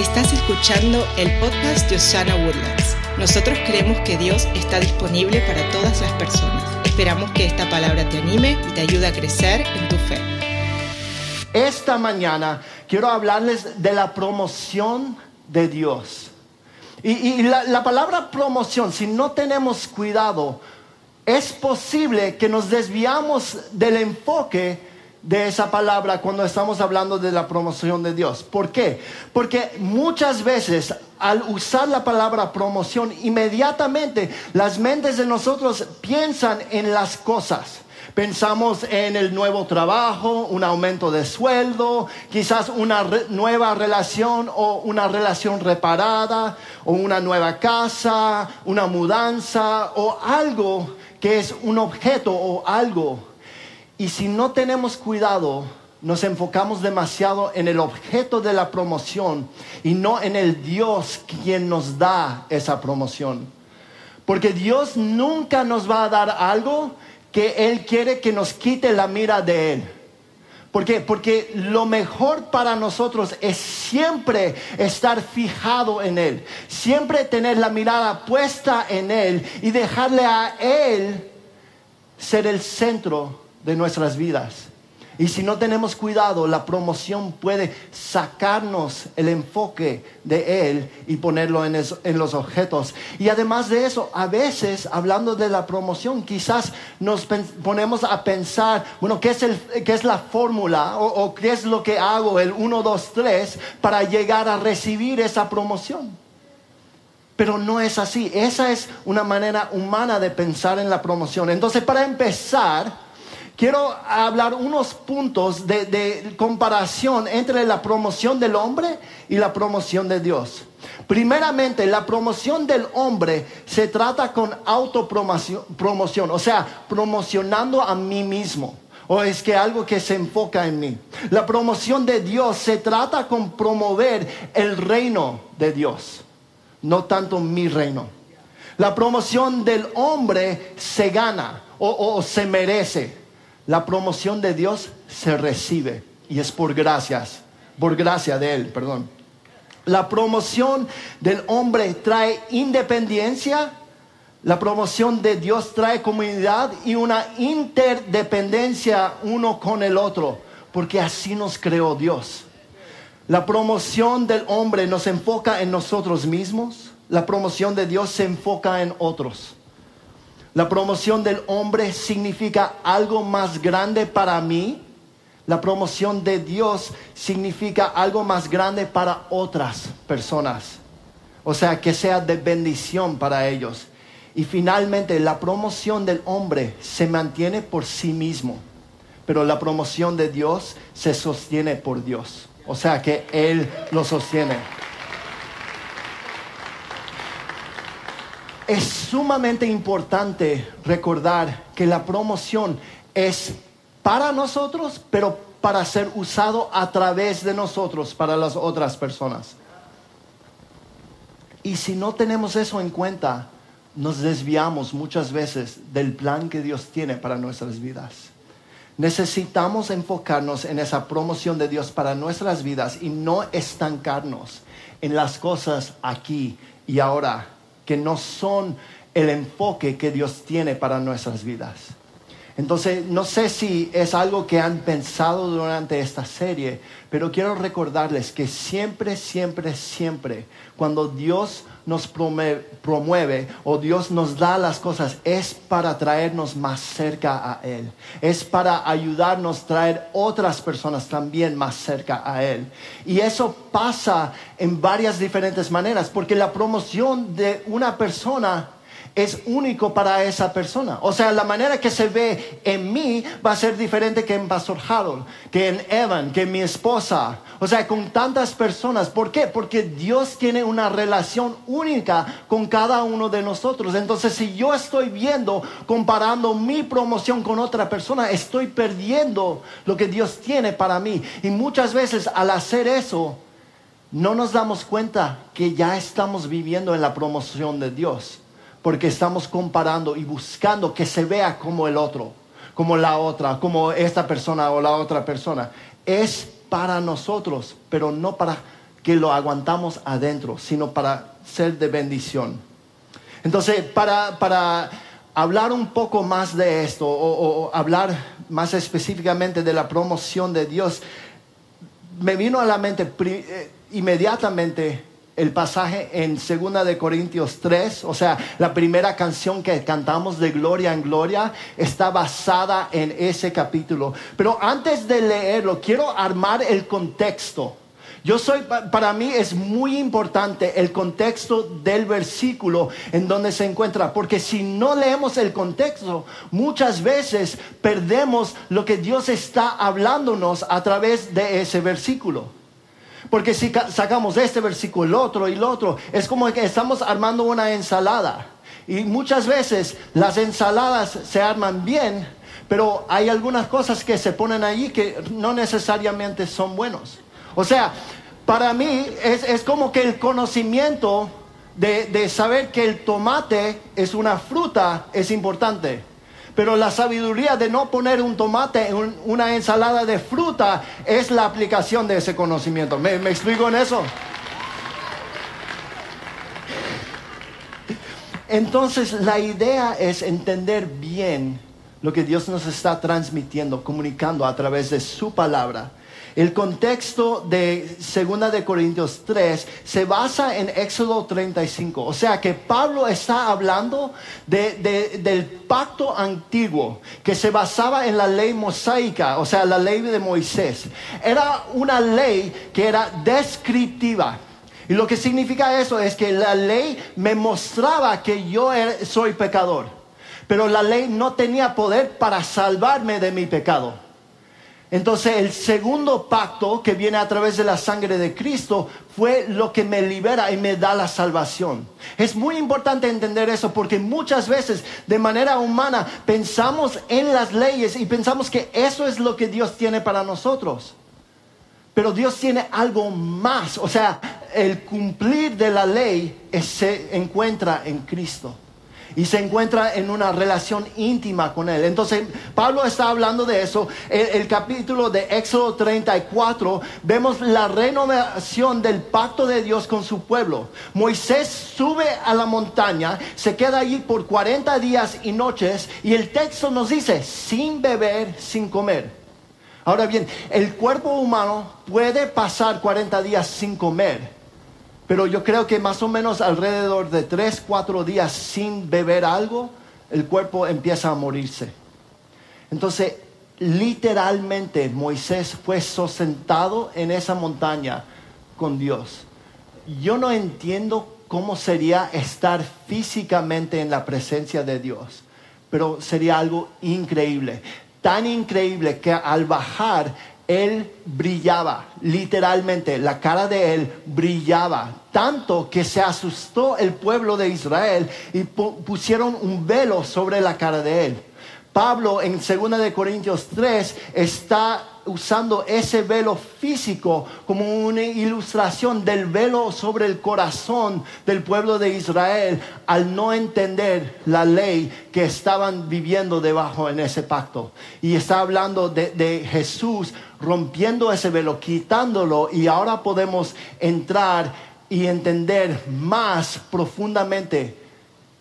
Estás escuchando el podcast de Osana Woodlands. Nosotros creemos que Dios está disponible para todas las personas. Esperamos que esta palabra te anime y te ayude a crecer en tu fe. Esta mañana quiero hablarles de la promoción de Dios. Y, la, la palabra promoción, si no tenemos cuidado, es posible que nos desviamos del enfoque de esa palabra cuando estamos hablando de la promoción de Dios. ¿Por qué? Porque muchas veces al usar la palabra promoción, inmediatamente las mentes de nosotros piensan en las cosas. Pensamos en el nuevo trabajo, un aumento de sueldo, quizás una nueva relación o una relación reparada, o una nueva casa, una mudanza, o algo que es un objeto o algo y si no tenemos cuidado, nos enfocamos demasiado en el objeto de la promoción y no en el Dios quien nos da esa promoción. Porque Dios nunca nos va a dar algo que Él quiere que nos quite la mira de Él. ¿Por qué? Porque lo mejor para nosotros es siempre estar fijado en Él, siempre tener la mirada puesta en Él y dejarle a Él ser el centro de nuestras vidas. Y si no tenemos cuidado, la promoción puede sacarnos el enfoque de Él y ponerlo en, los objetos. Y además de eso, a veces, hablando de la promoción, quizás nos ponemos a pensar, bueno, ¿qué es, el, qué es la fórmula o, o qué es lo que hago, el 1, 2, 3, para llegar a recibir esa promoción? Pero no es así. Esa es una manera humana de pensar en la promoción. Entonces, para empezar, quiero hablar unos puntos de, comparación entre la promoción del hombre y la promoción de Dios. Primeramente, la promoción del hombre se trata con autopromoción, o sea, promocionando a mí mismo. O es que algo que se enfoca en mí. La promoción de Dios se trata con promover el reino de Dios, no tanto mi reino. La promoción del hombre se gana o se merece. La promoción de Dios se recibe y es por gracias, por gracia de Él, perdón. La promoción del hombre trae independencia, la promoción de Dios trae comunidad y una interdependencia uno con el otro, porque así nos creó Dios. La promoción del hombre nos enfoca en nosotros mismos, la promoción de Dios se enfoca en otros. La promoción del hombre significa algo más grande para mí. La promoción de Dios significa algo más grande para otras personas. O sea, que sea de bendición para ellos. Y finalmente, la promoción del hombre se mantiene por sí mismo. Pero la promoción de Dios se sostiene por Dios. O sea, que Él lo sostiene. Es sumamente importante recordar que la promoción es para nosotros, pero para ser usado a través de nosotros para las otras personas. Y si no tenemos eso en cuenta, nos desviamos muchas veces del plan que Dios tiene para nuestras vidas. Necesitamos enfocarnos en esa promoción de Dios para nuestras vidas y no estancarnos en las cosas aquí y ahora que no son el enfoque que Dios tiene para nuestras vidas. Entonces, no sé si es algo que han pensado durante esta serie, pero quiero recordarles que siempre, siempre, siempre, cuando Dios nos promueve, o Dios nos da las cosas, es para traernos más cerca a Él. Es para ayudarnos a traer otras personas también más cerca a Él. Y eso pasa en varias diferentes maneras, porque la promoción de una persona es único para esa persona. O sea, la manera que se ve en mí va a ser diferente que en Pastor Harold, que en Evan, que en mi esposa. O sea, con tantas personas. ¿Por qué? Porque Dios tiene una relación única con cada uno de nosotros. Entonces, si yo estoy viendo, comparando mi promoción con otra persona, estoy perdiendo lo que Dios tiene para mí. Y muchas veces al hacer eso, no nos damos cuenta que ya estamos viviendo en la promoción de Dios porque estamos comparando y buscando que se vea como el otro, como la otra, como esta persona o la otra persona. Es para nosotros, pero no para que lo aguantamos adentro, sino para ser de bendición. Entonces, para, para hablar un poco más de esto o, hablar más específicamente de la promoción de Dios, me vino a la mente eh, inmediatamente el pasaje en 2 de Corintios 3, o sea, la primera canción que cantamos de Gloria en Gloria está basada en ese capítulo. Pero antes de leerlo, quiero armar el contexto yo soy, para mí es muy importante el contexto del versículo en donde se encuentra, porque si no leemos el contexto, muchas veces perdemos lo que Dios está hablándonos a través de ese versículo. Porque si sacamos este versículo, el otro y el otro, es como que estamos armando una ensalada. Y muchas veces las ensaladas se arman bien, pero hay algunas cosas que se ponen allí que no necesariamente son buenos. O sea, para mí es, como que el conocimiento de, saber que el tomate es una fruta es importante. Pero la sabiduría de no poner un tomate en una ensalada de fruta es la aplicación de ese conocimiento. ¿Me, ¿Me, explico en eso? Entonces la idea es entender bien lo que Dios nos está transmitiendo, comunicando a través de su palabra. El contexto de 2 de Corintios 3 se basa en Éxodo 35. O sea que Pablo está hablando del pacto antiguo que se basaba en la ley mosaica, o sea, la ley de Moisés. Era una ley que era descriptiva. Y lo que significa eso es que la ley me mostraba que yo er, soy pecador. Pero la ley no tenía poder para salvarme de mi pecado. Entonces el segundo pacto que viene a través de la sangre de Cristo fue lo que me libera y me da la salvación. Es muy importante entender eso porque muchas veces de manera humana pensamos en las leyes y pensamos que eso es lo que Dios tiene para nosotros. Pero Dios tiene algo más. O sea, el cumplir de la ley se encuentra en Cristo y se encuentra en una relación íntima con Él. Entonces, Pablo está hablando de eso. El, el, capítulo de Éxodo 34, vemos la renovación del pacto de Dios con su pueblo. Moisés sube a la montaña, se queda allí por 40 días y noches, y el texto nos dice, sin beber, sin comer. Ahora bien, el cuerpo humano puede pasar 40 días sin comer pero yo creo que más o menos alrededor de tres, cuatro días sin beber algo, el cuerpo empieza a morirse. Entonces, literalmente Moisés fue sostentado en esa montaña con Dios. Yo no entiendo cómo sería estar físicamente en la presencia de Dios, pero sería algo increíble. Tan increíble que al bajar él brillaba, literalmente, la cara de él brillaba, tanto que se asustó el pueblo de Israel y pusieron un velo sobre la cara de él. Pablo en 2 de Corintios 3 está usando ese velo físico como una ilustración del velo sobre el corazón del pueblo de Israel al no entender la ley que estaban viviendo debajo en ese pacto. Y está hablando de, de Jesús rompiendo ese velo, quitándolo y ahora podemos entrar y entender más profundamente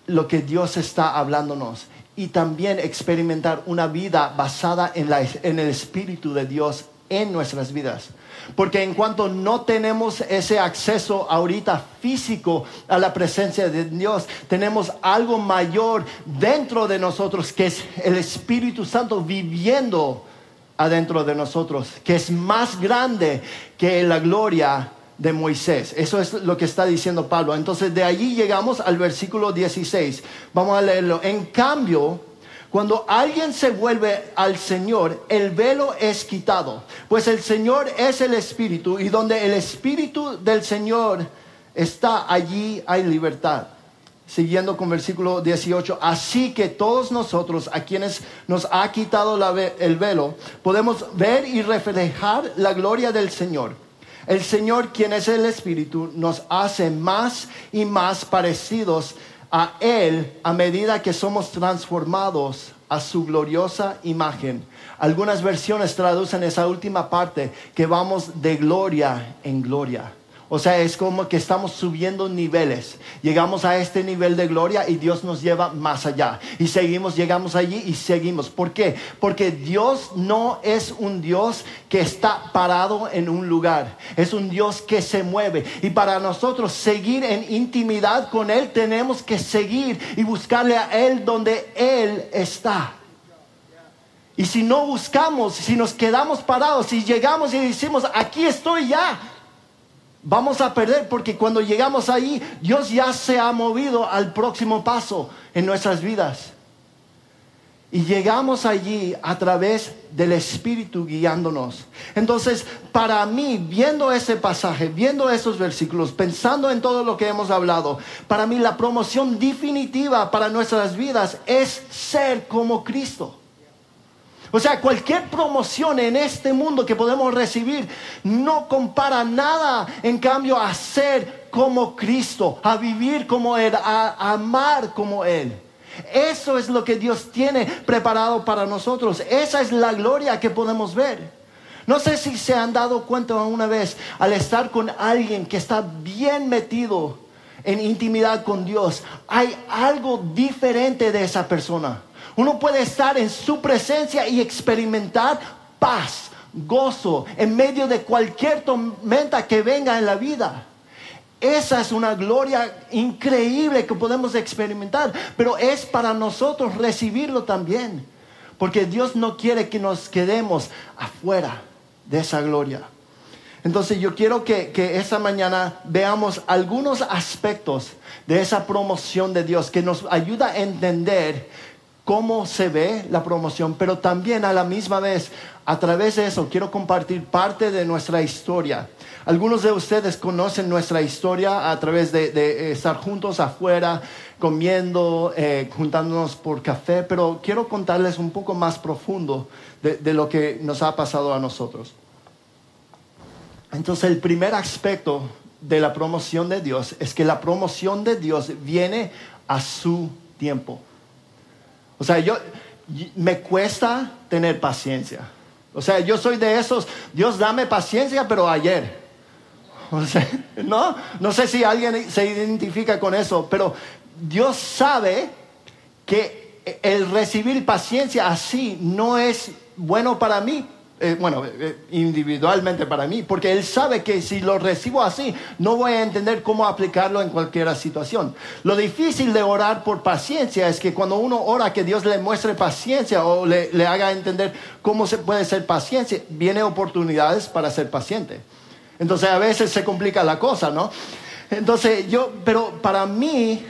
lo que Dios está hablándonos y también experimentar una vida basada en, el Espíritu de Dios en nuestras vidas. Porque en cuanto no tenemos ese acceso ahorita físico a la presencia de Dios, tenemos algo mayor dentro de nosotros que es el Espíritu Santo viviendo adentro de nosotros, que es más grande que la gloria de Moisés. Eso es lo que está diciendo Pablo. Entonces de allí llegamos al versículo 16. Vamos a leerlo. En cambio, cuando alguien se vuelve al Señor, el velo es quitado. Pues el Señor es el Espíritu y donde el Espíritu del Señor está, allí hay libertad. Siguiendo con versículo 18, así que todos nosotros a quienes nos ha quitado el velo, podemos ver y reflejar la gloria del Señor el Señor, quien es el Espíritu, nos hace más y más parecidos a Él a medida que somos transformados a su gloriosa imagen. Algunas versiones traducen esa última parte que vamos de gloria en gloria. O sea, es como que estamos subiendo niveles. Llegamos a este nivel de gloria y Dios nos lleva más allá. Y seguimos, llegamos allí y seguimos. ¿Por qué? Porque Dios no es un Dios que está parado en un lugar. Es un Dios que se mueve. Y para nosotros seguir en intimidad con Él, tenemos que seguir y buscarle a Él donde Él está. Y si no buscamos, si nos quedamos parados, si llegamos y decimos, aquí estoy ya, vamos a perder porque cuando llegamos ahí, Dios ya se ha movido al próximo paso en nuestras vidas. Y llegamos allí a través del Espíritu guiándonos. Entonces, para mí, viendo ese pasaje, viendo esos versículos, pensando en todo lo que hemos hablado, para mí la promoción definitiva para nuestras vidas es ser como Cristo. O sea, cualquier promoción en este mundo que podemos recibir no compara nada, en cambio, a ser como Cristo, a vivir como Él, a amar como Él. Eso es lo que Dios tiene preparado para nosotros. Esa es la gloria que podemos ver. No sé si se han dado cuenta una vez al estar con alguien que está bien metido en intimidad con Dios, hay algo diferente de esa persona. Uno puede estar en su presencia y experimentar paz, gozo, en medio de cualquier tormenta que venga en la vida. Esa es una gloria increíble que podemos experimentar, pero es para nosotros recibirlo también, porque Dios no quiere que nos quedemos afuera de esa gloria. Entonces yo quiero que, que esta mañana veamos algunos aspectos de esa promoción de Dios que nos ayuda a entender cómo se ve la promoción, pero también a la misma vez, a través de eso, quiero compartir parte de nuestra historia. Algunos de ustedes conocen nuestra historia a través de, estar juntos afuera, comiendo, eh, juntándonos por café, pero quiero contarles un poco más profundo de, de lo que nos ha pasado a nosotros. Entonces, el primer aspecto de la promoción de Dios es que la promoción de Dios viene a su tiempo. O sea, yo me cuesta tener paciencia. O sea, yo soy de esos, Dios dame paciencia, pero ayer. O sea, no, no sé si alguien se identifica con eso, pero Dios sabe que el recibir paciencia así no es bueno para mí, eh, bueno, eh, eh, individualmente para mí, porque Él sabe que si lo recibo así, no voy a entender cómo aplicarlo en cualquier situación. Lo difícil de orar por paciencia es que cuando uno ora que Dios le muestre paciencia o le, le haga entender cómo se puede ser paciente, viene oportunidades para ser paciente. Entonces a veces se complica la cosa, ¿no? Entonces yo, pero para mí,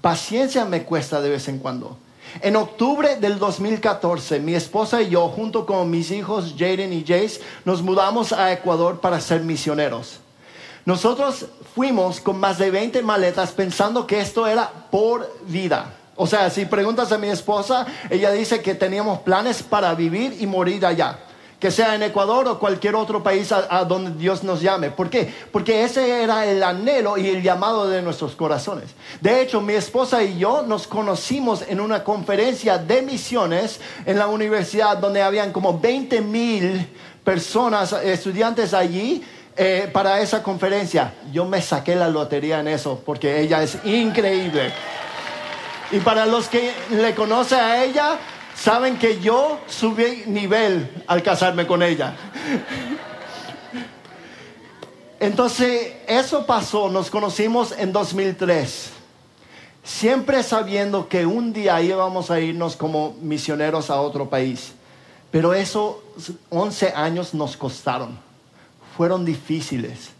paciencia me cuesta de vez en cuando. En octubre del 2014, mi esposa y yo, junto con mis hijos Jaden y Jace, nos mudamos a Ecuador para ser misioneros. Nosotros fuimos con más de 20 maletas pensando que esto era por vida. O sea, si preguntas a mi esposa, ella dice que teníamos planes para vivir y morir allá que sea en Ecuador o cualquier otro país a, donde Dios nos llame. ¿Por qué? Porque ese era el anhelo y el llamado de nuestros corazones. De hecho, mi esposa y yo nos conocimos en una conferencia de misiones en la universidad donde habían como 20 mil personas, estudiantes allí. Eh, para esa conferencia, yo me saqué la lotería en eso porque ella es increíble. Y para los que le conocen a ella, Saben que yo subí nivel al casarme con ella. Entonces, eso pasó, nos conocimos en 2003, siempre sabiendo que un día íbamos a irnos como misioneros a otro país. Pero esos 11 años nos costaron, fueron difíciles.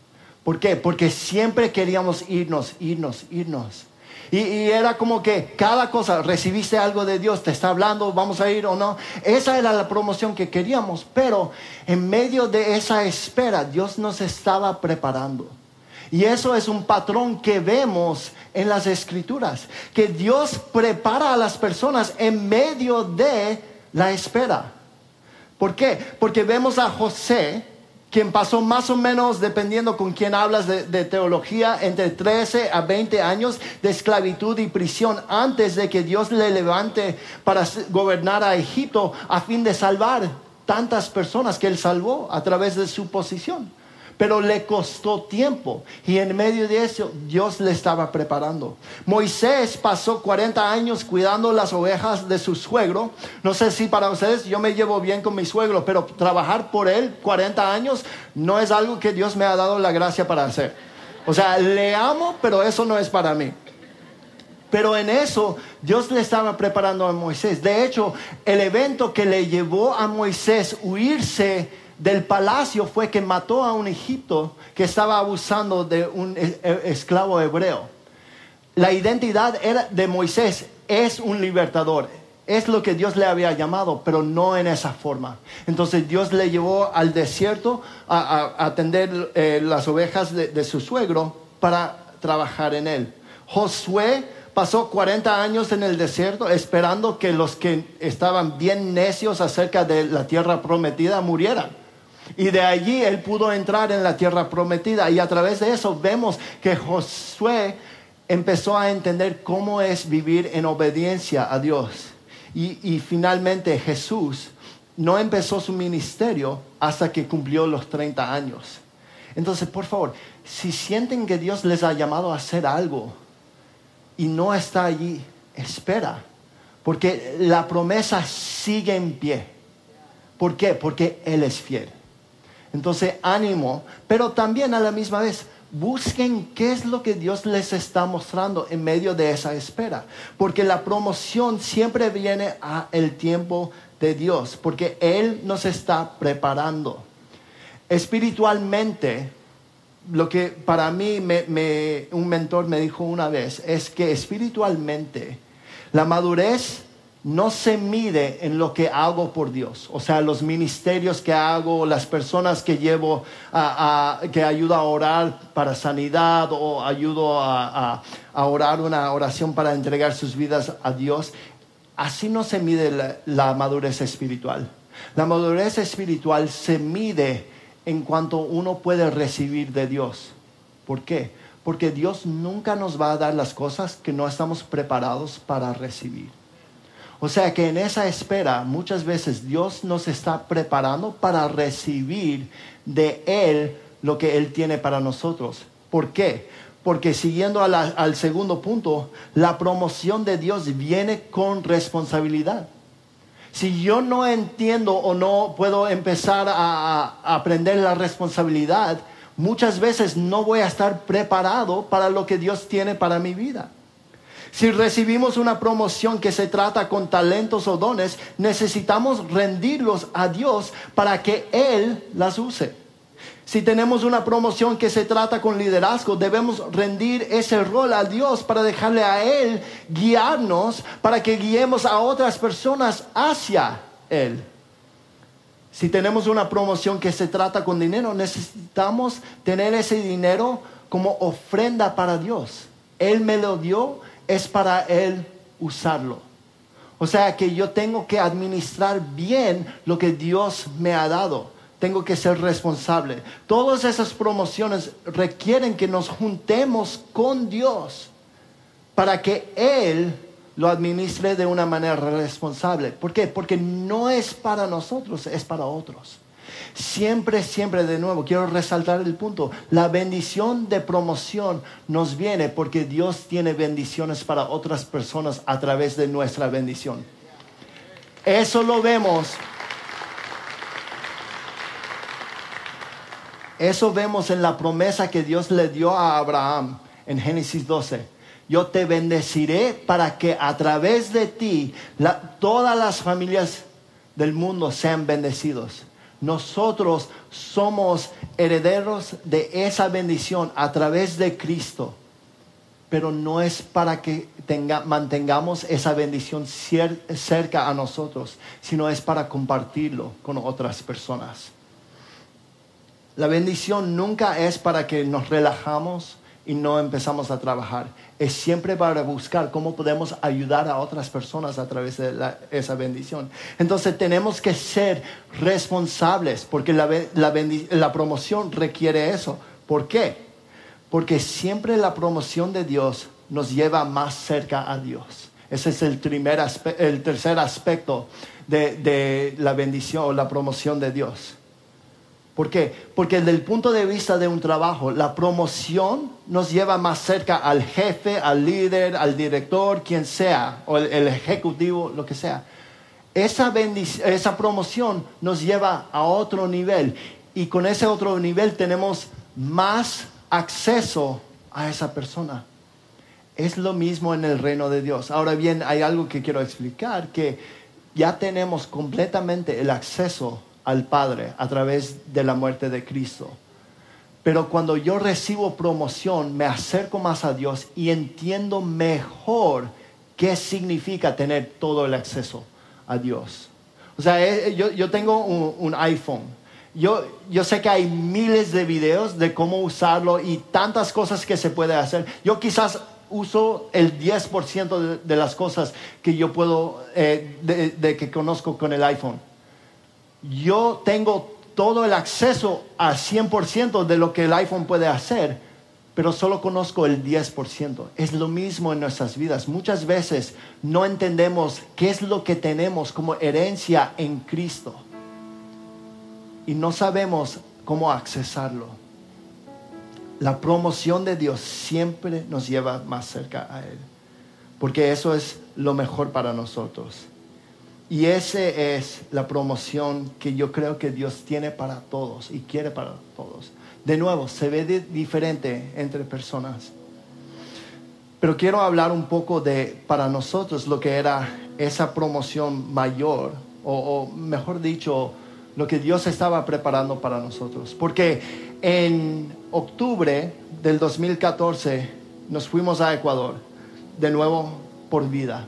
¿Por qué? Porque siempre queríamos irnos, irnos, irnos. Y, era como que cada cosa, recibiste algo de Dios, te está hablando, vamos a ir o no. Esa era la promoción que queríamos, pero en medio de esa espera, Dios nos estaba preparando. Y eso es un patrón que vemos en las escrituras, que Dios prepara a las personas en medio de la espera. ¿Por qué? Porque vemos a José quien pasó más o menos, dependiendo con quién hablas de, teología, entre 13 a 20 años de esclavitud y prisión antes de que Dios le levante para gobernar a Egipto a fin de salvar tantas personas que él salvó a través de su posición. Pero le costó tiempo. Y en medio de eso, Dios le estaba preparando. Moisés pasó 40 años cuidando las ovejas de su suegro. No sé si para ustedes yo me llevo bien con mi suegro, pero trabajar por él 40 años no es algo que Dios me ha dado la gracia para hacer. O sea, le amo, pero eso no es para mí. Pero en eso Dios le estaba preparando a Moisés. De hecho, el evento que le llevó a Moisés huirse del palacio fue que mató a un Egipto que estaba abusando de un esclavo hebreo. La identidad era de Moisés es un libertador. Es lo que Dios le había llamado, pero no en esa forma. Entonces Dios le llevó al desierto a, atender eh, las ovejas de, de su suegro para trabajar en él. Josué pasó 40 años en el desierto esperando que los que estaban bien necios acerca de la tierra prometida murieran. Y de allí él pudo entrar en la tierra prometida. Y a través de eso vemos que Josué empezó a entender cómo es vivir en obediencia a Dios. Y, y finalmente Jesús no empezó su ministerio hasta que cumplió los 30 años. Entonces, por favor, si sienten que Dios les ha llamado a hacer algo, y no está allí, espera, porque la promesa sigue en pie. ¿Por qué? Porque Él es fiel. Entonces, ánimo, pero también a la misma vez, busquen qué es lo que Dios les está mostrando en medio de esa espera, porque la promoción siempre viene a el tiempo de Dios, porque Él nos está preparando. Espiritualmente, lo que para mí un mentor me dijo una vez es que espiritualmente la madurez no se mide en lo que hago por Dios, o sea, los ministerios que hago, las personas que llevo, que ayudo a orar para sanidad o ayudo a, orar una oración para entregar sus vidas a Dios. Así no se mide la madurez espiritual. La madurez espiritual se mide en cuanto uno puede recibir de Dios. ¿Por qué? Porque Dios nunca nos va a dar las cosas que no estamos preparados para recibir. O sea que en esa espera muchas veces Dios nos está preparando para recibir de Él lo que Él tiene para nosotros. ¿Por qué? Porque siguiendo al segundo punto, la promoción de Dios viene con responsabilidad. Si yo no entiendo o no puedo empezar a, aprender la responsabilidad, muchas veces no voy a estar preparado para lo que Dios tiene para mi vida. Si recibimos una promoción que se trata con talentos o dones, necesitamos rendirlos a Dios para que Él las use. Si tenemos una promoción que se trata con liderazgo, debemos rendir ese rol a Dios para dejarle a Él guiarnos, para que guiemos a otras personas hacia Él. Si tenemos una promoción que se trata con dinero, necesitamos tener ese dinero como ofrenda para Dios. Él me lo dio, es para Él usarlo. O sea que yo tengo que administrar bien lo que Dios me ha dado tengo que ser responsable. Todas esas promociones requieren que nos juntemos con Dios para que Él lo administre de una manera responsable. ¿Por qué? Porque no es para nosotros, es para otros. Siempre, siempre de nuevo, quiero resaltar el punto, la bendición de promoción nos viene porque Dios tiene bendiciones para otras personas a través de nuestra bendición. Eso lo vemos Eso vemos en la promesa que Dios le dio a Abraham en Génesis 12. Yo te bendeciré para que a través de ti todas las familias del mundo sean bendecidos. Nosotros somos herederos de esa bendición a través de Cristo. Pero no es para que mantengamos esa bendición cerca a nosotros, sino es para compartirlo con otras personas. La bendición nunca es para que nos relajamos y no empezamos a trabajar. Es siempre para buscar cómo podemos ayudar a otras personas a través de esa bendición. Entonces tenemos que ser responsables porque la, la promoción requiere eso. ¿Por qué? Porque siempre la promoción de Dios nos lleva más cerca a Dios. Ese es el, primer el tercer aspecto de, de la bendición o la promoción de Dios. ¿Por qué? Porque desde el punto de vista de un trabajo, la promoción nos lleva más cerca al jefe, al líder, al director, quien sea, o el, ejecutivo, lo que sea. Esa, esa promoción nos lleva a otro nivel y con ese otro nivel tenemos más acceso a esa persona. Es lo mismo en el reino de Dios. Ahora bien, hay algo que quiero explicar, que ya tenemos completamente el acceso al Padre a través de la muerte de Cristo. Pero cuando yo recibo promoción, me acerco más a Dios y entiendo mejor qué significa tener todo el acceso a Dios. O sea, eh, yo, tengo un, iPhone. Yo, yo, sé que hay miles de videos de cómo usarlo y tantas cosas que se puede hacer. Yo quizás uso el 10% de, las cosas que yo puedo, eh, de que conozco con el iPhone yo tengo todo el acceso al 100% de lo que el iPhone puede hacer, pero solo conozco el 10%. Es lo mismo en nuestras vidas. Muchas veces no entendemos qué es lo que tenemos como herencia en Cristo y no sabemos cómo accesarlo. La promoción de Dios siempre nos lleva más cerca a Él, porque eso es lo mejor para nosotros. Y esa es la promoción que yo creo que Dios tiene para todos y quiere para todos. De nuevo, se ve diferente entre personas. Pero quiero hablar un poco de, para nosotros, lo que era esa promoción mayor, o, o mejor dicho, lo que Dios estaba preparando para nosotros. Porque en octubre del 2014 nos fuimos a Ecuador, de nuevo por vida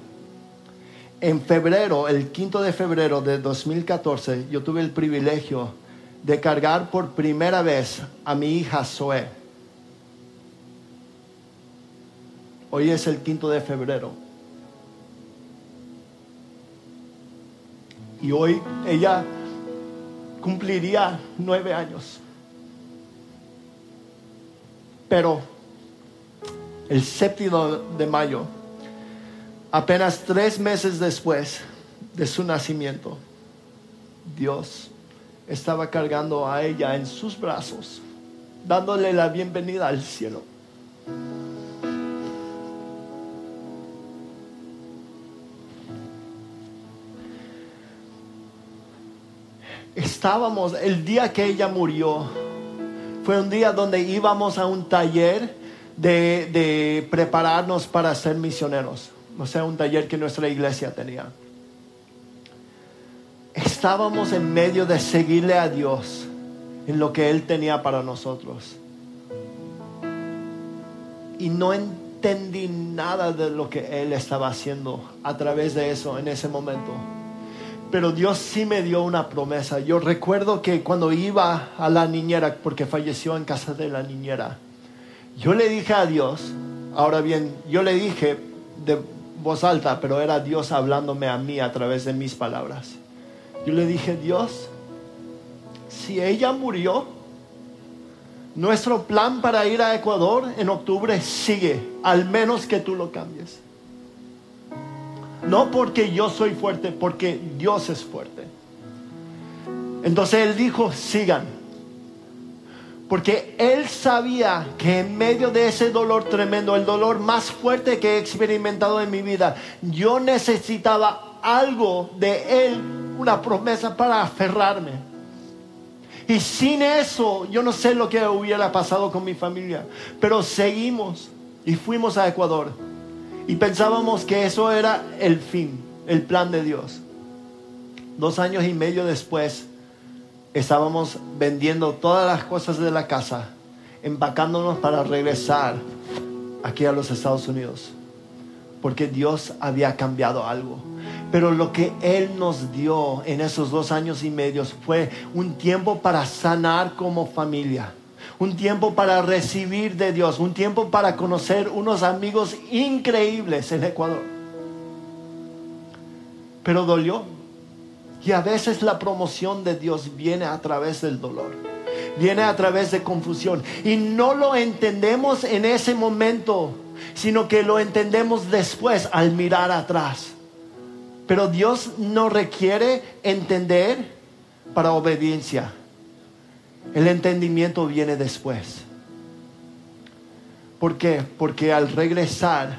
en febrero, el quinto de febrero de 2014, yo tuve el privilegio de cargar por primera vez a mi hija Zoe. Hoy es el quinto de febrero. Y hoy ella cumpliría nueve años. Pero el séptimo de mayo Apenas tres meses después de su nacimiento, Dios estaba cargando a ella en sus brazos, dándole la bienvenida al cielo. Estábamos, el día que ella murió, fue un día donde íbamos a un taller de, de prepararnos para ser misioneros o sea, un taller que nuestra iglesia tenía. Estábamos en medio de seguirle a Dios en lo que Él tenía para nosotros. Y no entendí nada de lo que Él estaba haciendo a través de eso en ese momento. Pero Dios sí me dio una promesa. Yo recuerdo que cuando iba a la niñera, porque falleció en casa de la niñera, yo le dije a Dios, ahora bien, yo le dije de, voz alta, pero era Dios hablándome a mí a través de mis palabras. Yo le dije, Dios, si ella murió, nuestro plan para ir a Ecuador en octubre sigue, al menos que tú lo cambies. No porque yo soy fuerte, porque Dios es fuerte. Entonces él dijo, sigan. Porque él sabía que en medio de ese dolor tremendo, el dolor más fuerte que he experimentado en mi vida, yo necesitaba algo de él, una promesa para aferrarme. Y sin eso, yo no sé lo que hubiera pasado con mi familia, pero seguimos y fuimos a Ecuador. Y pensábamos que eso era el fin, el plan de Dios. Dos años y medio después, estábamos vendiendo todas las cosas de la casa, empacándonos para regresar aquí a los Estados Unidos, porque Dios había cambiado algo. Pero lo que Él nos dio en esos dos años y medio fue un tiempo para sanar como familia, un tiempo para recibir de Dios, un tiempo para conocer unos amigos increíbles en Ecuador. Pero dolió, y a veces la promoción de Dios viene a través del dolor, viene a través de confusión. Y no lo entendemos en ese momento, sino que lo entendemos después al mirar atrás. Pero Dios no requiere entender para obediencia. El entendimiento viene después. ¿Por qué? Porque al regresar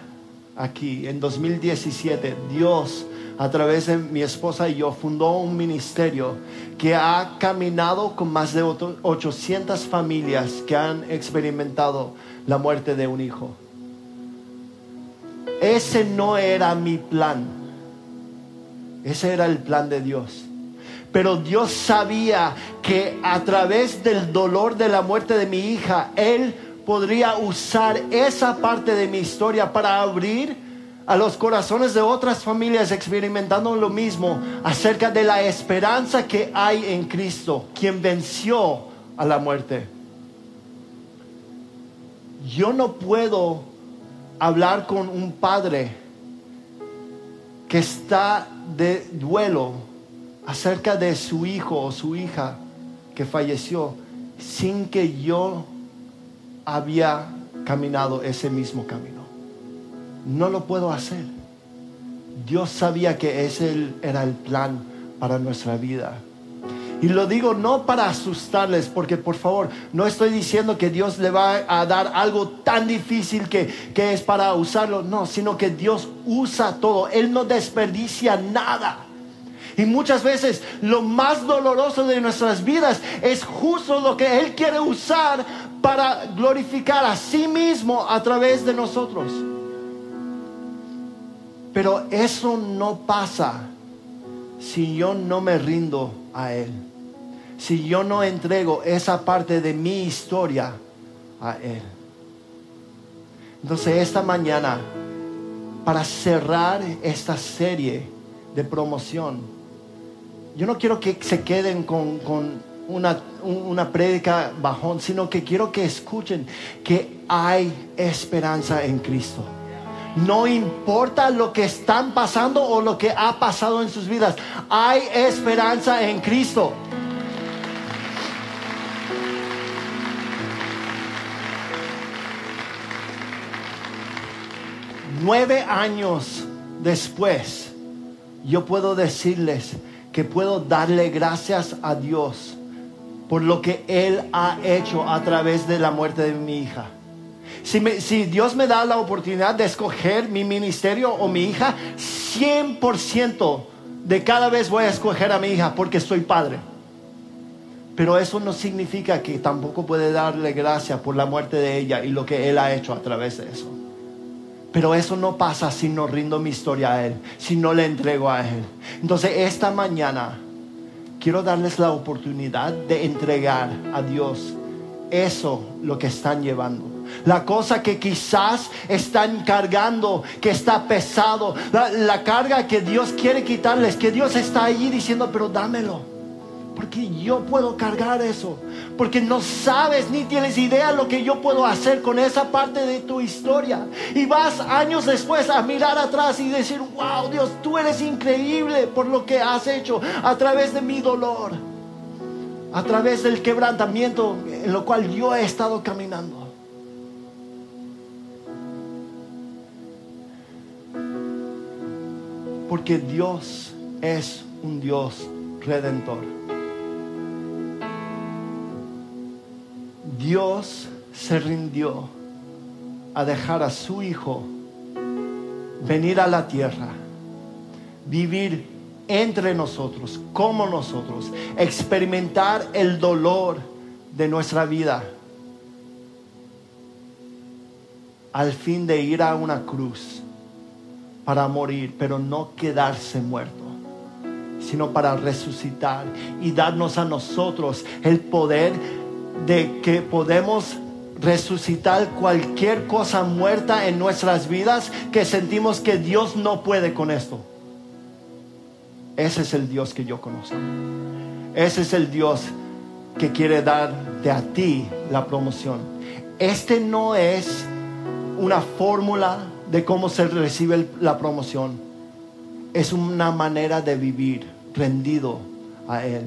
aquí en 2017, Dios a través de mi esposa y yo fundó un ministerio que ha caminado con más de 800 familias que han experimentado la muerte de un hijo. Ese no era mi plan. Ese era el plan de Dios. Pero Dios sabía que a través del dolor de la muerte de mi hija, Él podría usar esa parte de mi historia para abrir a los corazones de otras familias experimentando lo mismo acerca de la esperanza que hay en Cristo, quien venció a la muerte. Yo no puedo hablar con un padre que está de duelo acerca de su hijo o su hija que falleció sin que yo había caminado ese mismo camino. No lo puedo hacer. Dios sabía que ese era el plan para nuestra vida. Y lo digo no para asustarles, porque por favor, no estoy diciendo que Dios le va a dar algo tan difícil que, es para usarlo, no, sino que Dios usa todo, Él no desperdicia nada. Y muchas veces lo más doloroso de nuestras vidas es justo lo que Él quiere usar para glorificar a sí mismo a través de nosotros. Pero eso no pasa si yo no me rindo a Él si yo no entrego esa parte de mi historia a Él. Entonces esta mañana, para cerrar esta serie de promoción, yo no quiero que se queden con, una, una prédica bajón, sino que quiero que escuchen que hay esperanza en Cristo. No importa lo que están pasando o lo que ha pasado en sus vidas, hay esperanza en Cristo. nueve años después, yo puedo decirles que puedo darle gracias a Dios por lo que Él ha hecho a través de la muerte de mi hija. Si, Dios me da la oportunidad de escoger mi ministerio o mi hija, 100% de cada vez voy a escoger a mi hija porque soy padre. Pero eso no significa que tampoco puede darle gracias por la muerte de ella y lo que Él ha hecho a través de eso. Pero eso no pasa si no rindo mi historia a Él, si no le entrego a Él. Entonces esta mañana quiero darles la oportunidad de entregar a Dios eso lo que están llevando. La cosa que quizás están cargando, que está pesado, la, la carga que Dios quiere quitarles, que Dios está allí diciendo, pero dámelo porque yo puedo cargar eso. Porque no sabes ni tienes idea lo que yo puedo hacer con esa parte de tu historia. Y vas años después a mirar atrás y decir, wow, Dios, tú eres increíble por lo que has hecho a través de mi dolor. A través del quebrantamiento en lo cual yo he estado caminando. Porque Dios es un Dios redentor. Dios se rindió a dejar a su Hijo venir a la tierra, vivir entre nosotros, como nosotros, experimentar el dolor de nuestra vida, al fin de ir a una cruz para morir, pero no quedarse muerto sino para resucitar y darnos a nosotros el poder de que podemos resucitar cualquier cosa muerta en nuestras vidas que sentimos que Dios no puede con esto. Ese es el Dios que yo conozco. Ese es el Dios que quiere darte a ti la promoción. Este no es una fórmula de cómo se recibe la promoción. Es una manera de vivir rendido a Él.